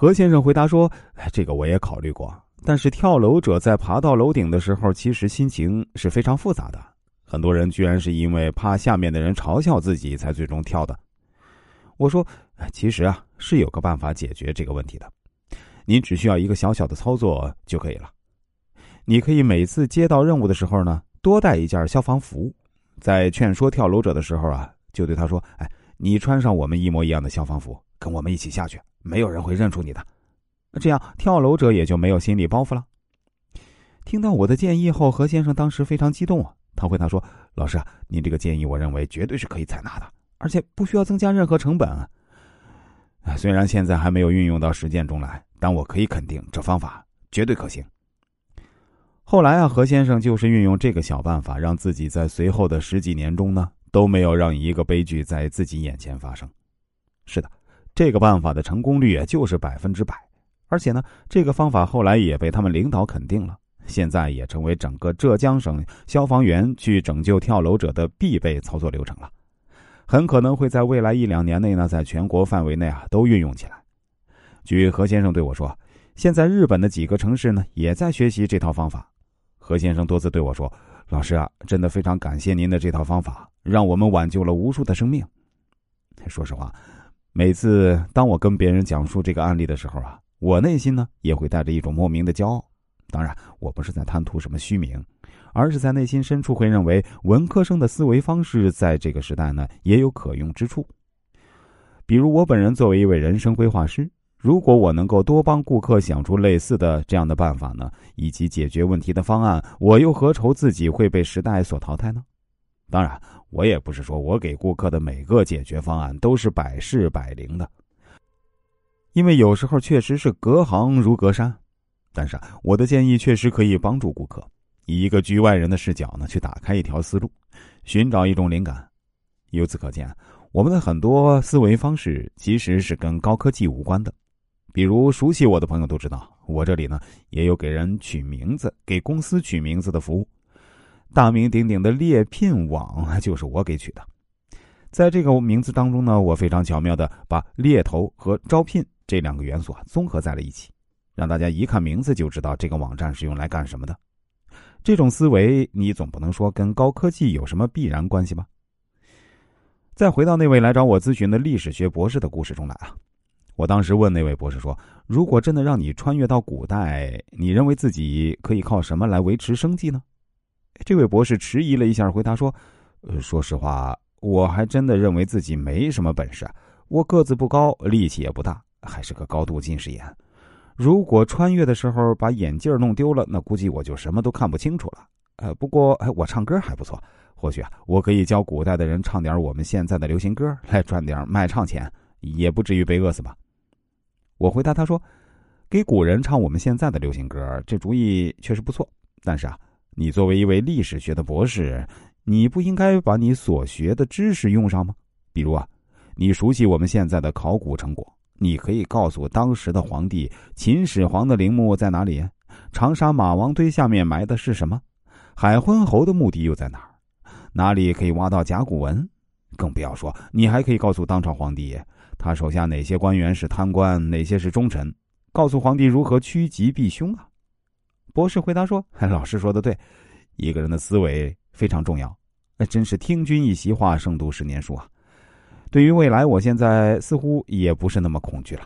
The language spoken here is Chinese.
何先生回答说：“这个我也考虑过，但是跳楼者在爬到楼顶的时候，其实心情是非常复杂的。很多人居然是因为怕下面的人嘲笑自己，才最终跳的。”我说：“其实啊，是有个办法解决这个问题的。您只需要一个小小的操作就可以了。你可以每次接到任务的时候呢，多带一件消防服。在劝说跳楼者的时候啊，就对他说：‘哎，你穿上我们一模一样的消防服，跟我们一起下去。’”没有人会认出你的，这样跳楼者也就没有心理包袱了。听到我的建议后，何先生当时非常激动啊！他回答说：“老师啊，您这个建议，我认为绝对是可以采纳的，而且不需要增加任何成本。虽然现在还没有运用到实践中来，但我可以肯定，这方法绝对可行。”后来啊，何先生就是运用这个小办法，让自己在随后的十几年中呢，都没有让一个悲剧在自己眼前发生。是的。这个办法的成功率就是百分之百，而且呢，这个方法后来也被他们领导肯定了，现在也成为整个浙江省消防员去拯救跳楼者的必备操作流程了，很可能会在未来一两年内呢，在全国范围内啊都运用起来。据何先生对我说，现在日本的几个城市呢也在学习这套方法。何先生多次对我说：“老师啊，真的非常感谢您的这套方法，让我们挽救了无数的生命。”说实话。每次当我跟别人讲述这个案例的时候啊，我内心呢也会带着一种莫名的骄傲。当然，我不是在贪图什么虚名，而是在内心深处会认为文科生的思维方式在这个时代呢也有可用之处。比如我本人作为一位人生规划师，如果我能够多帮顾客想出类似的这样的办法呢，以及解决问题的方案，我又何愁自己会被时代所淘汰呢？当然。我也不是说我给顾客的每个解决方案都是百试百灵的，因为有时候确实是隔行如隔山。但是我的建议确实可以帮助顾客，以一个局外人的视角呢，去打开一条思路，寻找一种灵感。由此可见，我们的很多思维方式其实是跟高科技无关的。比如熟悉我的朋友都知道，我这里呢也有给人取名字、给公司取名字的服务。大名鼎鼎的猎聘网 就是我给取的，在这个名字当中呢，我非常巧妙的把猎头和招聘这两个元素啊综合在了一起，让大家一看名字就知道这个网站是用来干什么的。这种思维，你总不能说跟高科技有什么必然关系吧？再回到那位来找我咨询的历史学博士的故事中来啊，我当时问那位博士说：“如果真的让你穿越到古代，你认为自己可以靠什么来维持生计呢？”这位博士迟疑了一下，回答说：“呃，说实话，我还真的认为自己没什么本事。我个子不高，力气也不大，还是个高度近视眼。如果穿越的时候把眼镜弄丢了，那估计我就什么都看不清楚了。呃，不过，哎，我唱歌还不错，或许啊，我可以教古代的人唱点我们现在的流行歌，来赚点卖唱钱，也不至于被饿死吧？”我回答他说：“给古人唱我们现在的流行歌，这主意确实不错，但是啊。”你作为一位历史学的博士，你不应该把你所学的知识用上吗？比如啊，你熟悉我们现在的考古成果，你可以告诉当时的皇帝，秦始皇的陵墓在哪里？长沙马王堆下面埋的是什么？海昏侯的墓地又在哪儿？哪里可以挖到甲骨文？更不要说，你还可以告诉当朝皇帝，他手下哪些官员是贪官，哪些是忠臣，告诉皇帝如何趋吉避凶啊。博士回答说：“ 老师说的对，一个人的思维非常重要。那真是听君一席话，胜读十年书啊！对于未来，我现在似乎也不是那么恐惧了。”